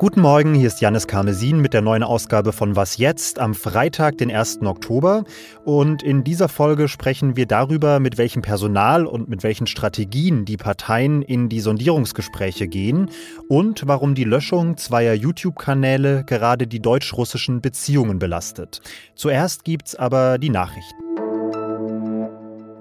Guten Morgen, hier ist Janis Karmesin mit der neuen Ausgabe von Was jetzt am Freitag, den 1. Oktober. Und in dieser Folge sprechen wir darüber, mit welchem Personal und mit welchen Strategien die Parteien in die Sondierungsgespräche gehen und warum die Löschung zweier YouTube-Kanäle gerade die deutsch-russischen Beziehungen belastet. Zuerst gibt's aber die Nachrichten.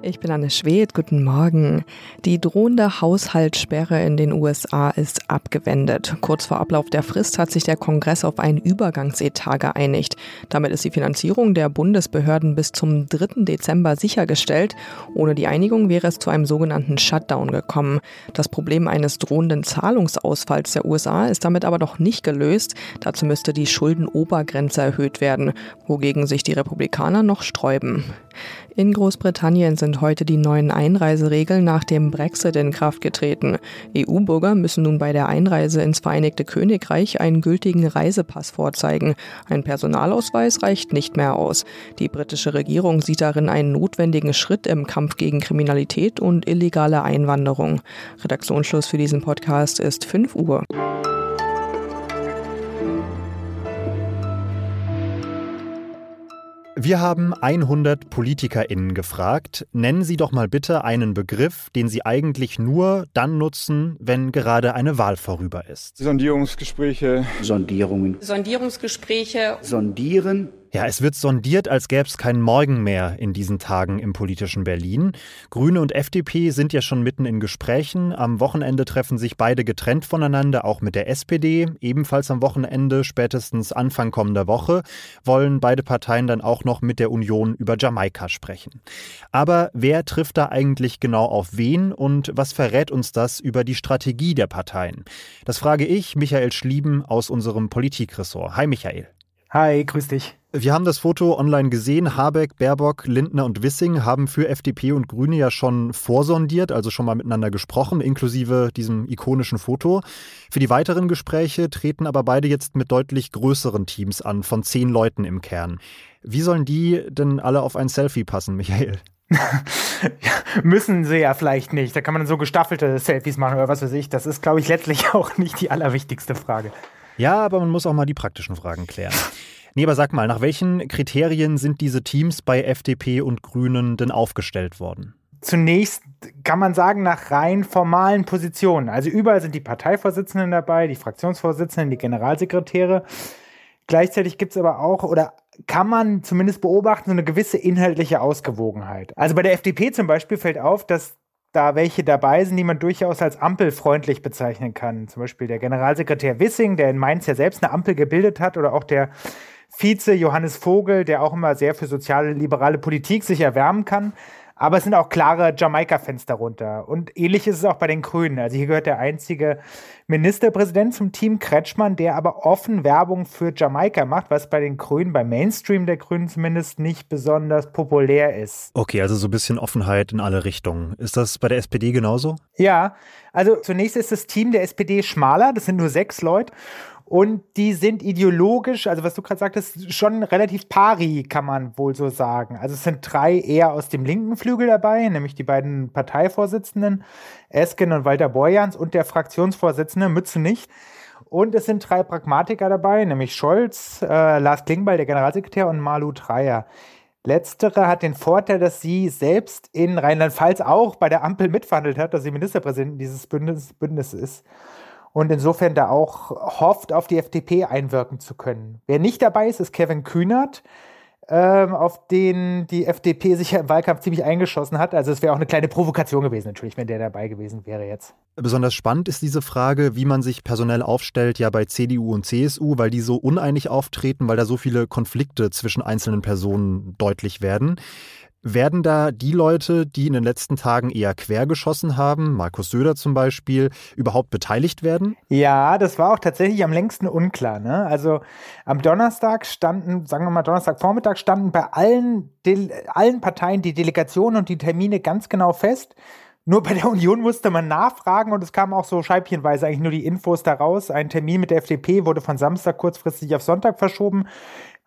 Ich bin Anne Schwedt, guten Morgen. Die drohende Haushaltssperre in den USA ist abgewendet. Kurz vor Ablauf der Frist hat sich der Kongress auf ein Übergangsetat geeinigt. Damit ist die Finanzierung der Bundesbehörden bis zum 3. Dezember sichergestellt. Ohne die Einigung wäre es zu einem sogenannten Shutdown gekommen. Das Problem eines drohenden Zahlungsausfalls der USA ist damit aber noch nicht gelöst. Dazu müsste die Schuldenobergrenze erhöht werden, wogegen sich die Republikaner noch sträuben. In Großbritannien sind heute die neuen Einreiseregeln nach dem Brexit in Kraft getreten. EU-Bürger müssen nun bei der Einreise ins Vereinigte Königreich einen gültigen Reisepass vorzeigen. Ein Personalausweis reicht nicht mehr aus. Die britische Regierung sieht darin einen notwendigen Schritt im Kampf gegen Kriminalität und illegale Einwanderung. Redaktionsschluss für diesen Podcast ist 5 Uhr. Wir haben 100 PolitikerInnen gefragt. Nennen Sie doch mal bitte einen Begriff, den Sie eigentlich nur dann nutzen, wenn gerade eine Wahl vorüber ist. Sondierungsgespräche. Sondierungen. Sondierungsgespräche. Sondieren. Ja, es wird sondiert, als gäbe es keinen Morgen mehr in diesen Tagen im politischen Berlin. Grüne und FDP sind ja schon mitten in Gesprächen. Am Wochenende treffen sich beide getrennt voneinander, auch mit der SPD. Ebenfalls am Wochenende, spätestens Anfang kommender Woche, wollen beide Parteien dann auch noch mit der Union über Jamaika sprechen. Aber wer trifft da eigentlich genau auf wen und was verrät uns das über die Strategie der Parteien? Das frage ich Michael Schlieben aus unserem Politikressort. Hi Michael. Hi, grüß dich. Wir haben das Foto online gesehen. Habeck, Baerbock, Lindner und Wissing haben für FDP und Grüne ja schon vorsondiert, also schon mal miteinander gesprochen, inklusive diesem ikonischen Foto. Für die weiteren Gespräche treten aber beide jetzt mit deutlich größeren Teams an, von zehn Leuten im Kern. Wie sollen die denn alle auf ein Selfie passen, Michael? ja, müssen sie ja vielleicht nicht. Da kann man so gestaffelte Selfies machen oder was weiß ich. Das ist, glaube ich, letztlich auch nicht die allerwichtigste Frage. Ja, aber man muss auch mal die praktischen Fragen klären. Nee, aber sag mal, nach welchen Kriterien sind diese Teams bei FDP und Grünen denn aufgestellt worden? Zunächst kann man sagen, nach rein formalen Positionen. Also überall sind die Parteivorsitzenden dabei, die Fraktionsvorsitzenden, die Generalsekretäre. Gleichzeitig gibt es aber auch, oder kann man zumindest beobachten, so eine gewisse inhaltliche Ausgewogenheit. Also bei der FDP zum Beispiel fällt auf, dass da welche dabei sind, die man durchaus als ampelfreundlich bezeichnen kann. Zum Beispiel der Generalsekretär Wissing, der in Mainz ja selbst eine Ampel gebildet hat, oder auch der Vize Johannes Vogel, der auch immer sehr für soziale, liberale Politik sich erwärmen kann. Aber es sind auch klare Jamaika-Fans darunter. Und ähnlich ist es auch bei den Grünen. Also hier gehört der einzige Ministerpräsident zum Team Kretschmann, der aber offen Werbung für Jamaika macht, was bei den Grünen, beim Mainstream der Grünen zumindest nicht besonders populär ist. Okay, also so ein bisschen Offenheit in alle Richtungen. Ist das bei der SPD genauso? Ja, also zunächst ist das Team der SPD schmaler, das sind nur sechs Leute. Und die sind ideologisch, also was du gerade sagtest, schon relativ pari, kann man wohl so sagen. Also es sind drei eher aus dem linken Flügel dabei, nämlich die beiden Parteivorsitzenden, Esken und Walter Borjans und der Fraktionsvorsitzende Mützenich. Und es sind drei Pragmatiker dabei, nämlich Scholz, äh, Lars Klingbeil, der Generalsekretär, und Malu Dreyer. Letztere hat den Vorteil, dass sie selbst in Rheinland-Pfalz auch bei der Ampel mitverhandelt hat, dass sie Ministerpräsidentin dieses Bündnisses Bündnis ist und insofern da auch hofft, auf die FDP einwirken zu können. Wer nicht dabei ist, ist Kevin Kühnert, ähm, auf den die FDP sich ja im Wahlkampf ziemlich eingeschossen hat. Also es wäre auch eine kleine Provokation gewesen, natürlich, wenn der dabei gewesen wäre jetzt. Besonders spannend ist diese Frage, wie man sich personell aufstellt, ja bei CDU und CSU, weil die so uneinig auftreten, weil da so viele Konflikte zwischen einzelnen Personen deutlich werden. Werden da die Leute, die in den letzten Tagen eher quer geschossen haben, Markus Söder zum Beispiel, überhaupt beteiligt werden? Ja, das war auch tatsächlich am längsten unklar. Ne? Also am Donnerstag standen, sagen wir mal Donnerstagvormittag, standen bei allen, allen Parteien die Delegationen und die Termine ganz genau fest. Nur bei der Union musste man nachfragen und es kamen auch so scheibchenweise eigentlich nur die Infos daraus. Ein Termin mit der FDP wurde von Samstag kurzfristig auf Sonntag verschoben.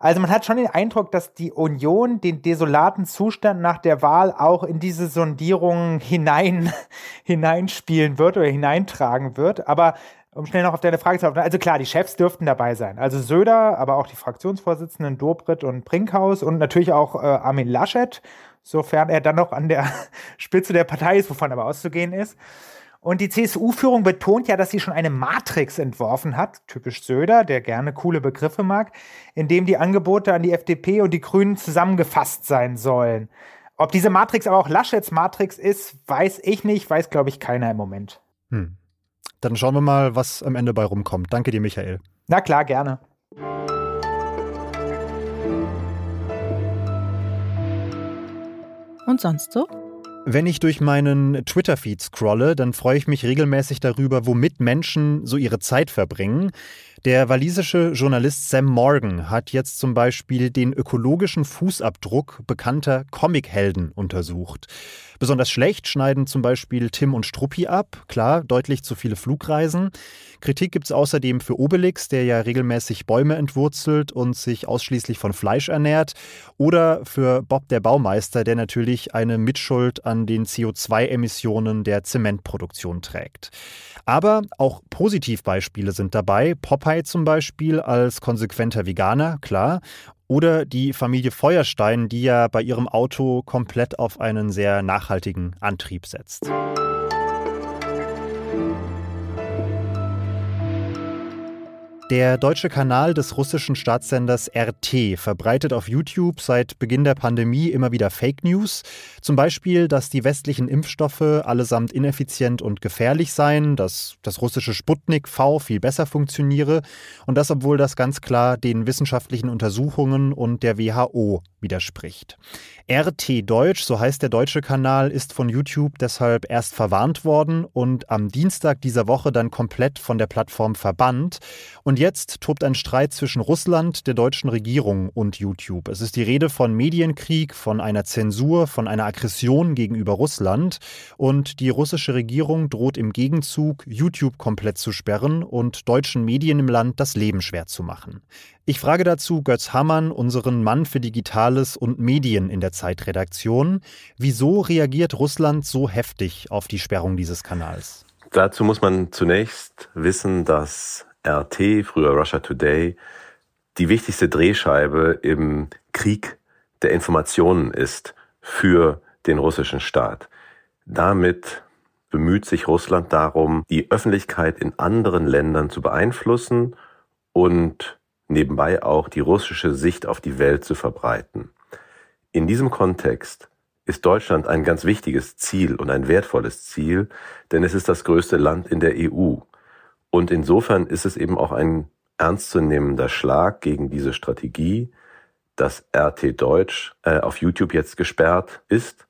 Also man hat schon den Eindruck, dass die Union den desolaten Zustand nach der Wahl auch in diese Sondierung hinein, hineinspielen wird oder hineintragen wird. Aber um schnell noch auf deine Frage zu antworten. Also klar, die Chefs dürften dabei sein. Also Söder, aber auch die Fraktionsvorsitzenden Dobrit und Brinkhaus und natürlich auch äh, Armin Laschet, sofern er dann noch an der Spitze der Partei ist, wovon aber auszugehen ist. Und die CSU-Führung betont ja, dass sie schon eine Matrix entworfen hat, typisch Söder, der gerne coole Begriffe mag, in dem die Angebote an die FDP und die Grünen zusammengefasst sein sollen. Ob diese Matrix aber auch Laschets Matrix ist, weiß ich nicht, weiß, glaube ich, keiner im Moment. Hm. Dann schauen wir mal, was am Ende bei rumkommt. Danke dir, Michael. Na klar, gerne. Und sonst so? Wenn ich durch meinen Twitter-Feed scrolle, dann freue ich mich regelmäßig darüber, womit Menschen so ihre Zeit verbringen. Der walisische Journalist Sam Morgan hat jetzt zum Beispiel den ökologischen Fußabdruck bekannter Comichelden untersucht. Besonders schlecht schneiden zum Beispiel Tim und Struppi ab. Klar, deutlich zu viele Flugreisen. Kritik gibt es außerdem für Obelix, der ja regelmäßig Bäume entwurzelt und sich ausschließlich von Fleisch ernährt. Oder für Bob der Baumeister, der natürlich eine Mitschuld an den CO2-Emissionen der Zementproduktion trägt. Aber auch Positivbeispiele sind dabei. Popeye zum Beispiel als konsequenter Veganer, klar. Oder die Familie Feuerstein, die ja bei ihrem Auto komplett auf einen sehr nachhaltigen Antrieb setzt. Der deutsche Kanal des russischen Staatssenders RT verbreitet auf YouTube seit Beginn der Pandemie immer wieder Fake News. Zum Beispiel, dass die westlichen Impfstoffe allesamt ineffizient und gefährlich seien, dass das russische Sputnik V viel besser funktioniere und das, obwohl das ganz klar den wissenschaftlichen Untersuchungen und der WHO widerspricht. RT Deutsch, so heißt der deutsche Kanal, ist von YouTube deshalb erst verwarnt worden und am Dienstag dieser Woche dann komplett von der Plattform verbannt. Und jetzt tobt ein Streit zwischen Russland, der deutschen Regierung und YouTube. Es ist die Rede von Medienkrieg, von einer Zensur, von einer Aggression gegenüber Russland. Und die russische Regierung droht im Gegenzug, YouTube komplett zu sperren und deutschen Medien im Land das Leben schwer zu machen. Ich frage dazu Götz Hammann, unseren Mann für Digitales und Medien in der Zeitredaktion. Wieso reagiert Russland so heftig auf die Sperrung dieses Kanals? Dazu muss man zunächst wissen, dass RT, früher Russia Today, die wichtigste Drehscheibe im Krieg der Informationen ist für den russischen Staat. Damit bemüht sich Russland darum, die Öffentlichkeit in anderen Ländern zu beeinflussen und nebenbei auch die russische Sicht auf die Welt zu verbreiten. In diesem Kontext ist Deutschland ein ganz wichtiges Ziel und ein wertvolles Ziel, denn es ist das größte Land in der EU. Und insofern ist es eben auch ein ernstzunehmender Schlag gegen diese Strategie, dass RT Deutsch äh, auf YouTube jetzt gesperrt ist.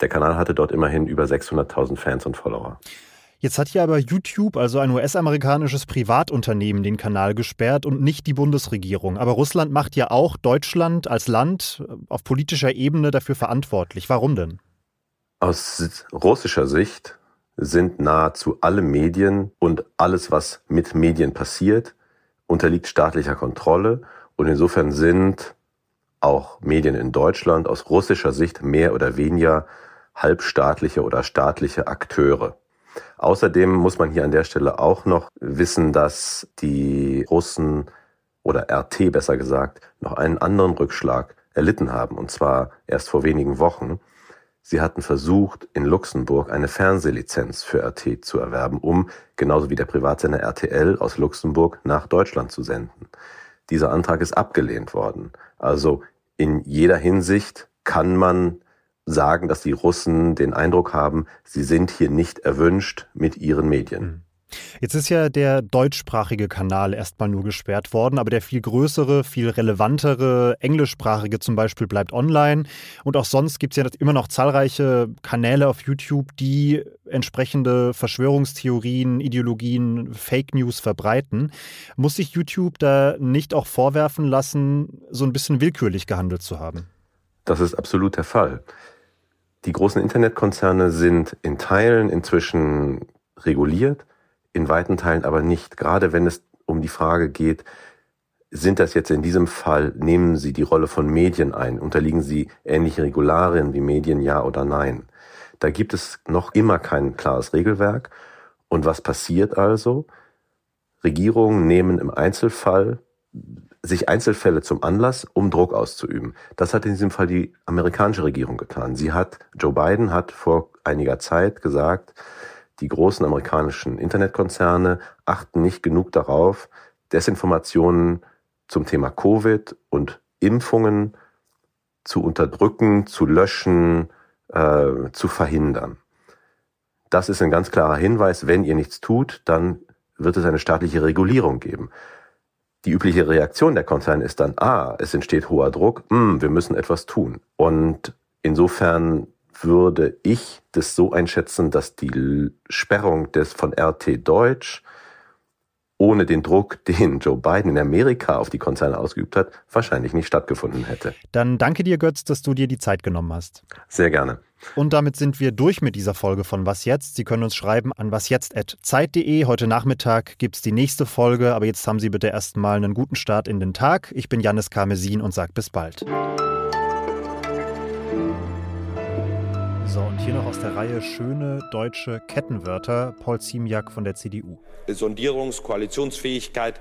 Der Kanal hatte dort immerhin über 600.000 Fans und Follower. Jetzt hat hier aber YouTube, also ein US-amerikanisches Privatunternehmen, den Kanal gesperrt und nicht die Bundesregierung. Aber Russland macht ja auch Deutschland als Land auf politischer Ebene dafür verantwortlich. Warum denn? Aus russischer Sicht sind nahezu alle Medien und alles, was mit Medien passiert, unterliegt staatlicher Kontrolle. Und insofern sind auch Medien in Deutschland aus russischer Sicht mehr oder weniger halbstaatliche oder staatliche Akteure. Außerdem muss man hier an der Stelle auch noch wissen, dass die Russen oder RT besser gesagt noch einen anderen Rückschlag erlitten haben, und zwar erst vor wenigen Wochen. Sie hatten versucht, in Luxemburg eine Fernsehlizenz für RT zu erwerben, um genauso wie der Privatsender RTL aus Luxemburg nach Deutschland zu senden. Dieser Antrag ist abgelehnt worden. Also in jeder Hinsicht kann man sagen, dass die Russen den Eindruck haben, sie sind hier nicht erwünscht mit ihren Medien. Hm. Jetzt ist ja der deutschsprachige Kanal erstmal nur gesperrt worden, aber der viel größere, viel relevantere englischsprachige zum Beispiel bleibt online. Und auch sonst gibt es ja immer noch zahlreiche Kanäle auf YouTube, die entsprechende Verschwörungstheorien, Ideologien, Fake News verbreiten. Muss sich YouTube da nicht auch vorwerfen lassen, so ein bisschen willkürlich gehandelt zu haben? Das ist absolut der Fall. Die großen Internetkonzerne sind in Teilen inzwischen reguliert, in weiten Teilen aber nicht. Gerade wenn es um die Frage geht, sind das jetzt in diesem Fall, nehmen sie die Rolle von Medien ein, unterliegen sie ähnlichen Regularien wie Medien, ja oder nein. Da gibt es noch immer kein klares Regelwerk. Und was passiert also? Regierungen nehmen im Einzelfall sich Einzelfälle zum Anlass, um Druck auszuüben. Das hat in diesem Fall die amerikanische Regierung getan. Sie hat, Joe Biden hat vor einiger Zeit gesagt, die großen amerikanischen Internetkonzerne achten nicht genug darauf, Desinformationen zum Thema Covid und Impfungen zu unterdrücken, zu löschen, äh, zu verhindern. Das ist ein ganz klarer Hinweis, wenn ihr nichts tut, dann wird es eine staatliche Regulierung geben. Die übliche Reaktion der Konzerne ist dann, ah, es entsteht hoher Druck, mh, hm, wir müssen etwas tun. Und insofern würde ich das so einschätzen, dass die Sperrung des von RT Deutsch ohne den Druck, den Joe Biden in Amerika auf die Konzerne ausgeübt hat, wahrscheinlich nicht stattgefunden hätte. Dann danke dir, Götz, dass du dir die Zeit genommen hast. Sehr gerne. Und damit sind wir durch mit dieser Folge von Was jetzt? Sie können uns schreiben an wasjetzt.zeit.de. Heute Nachmittag gibt es die nächste Folge, aber jetzt haben Sie bitte erstmal einen guten Start in den Tag. Ich bin Janis Karmesin und sage bis bald. Hier noch aus der Reihe schöne deutsche Kettenwörter. Paul Ziemiak von der CDU. Sondierungskoalitionsfähigkeit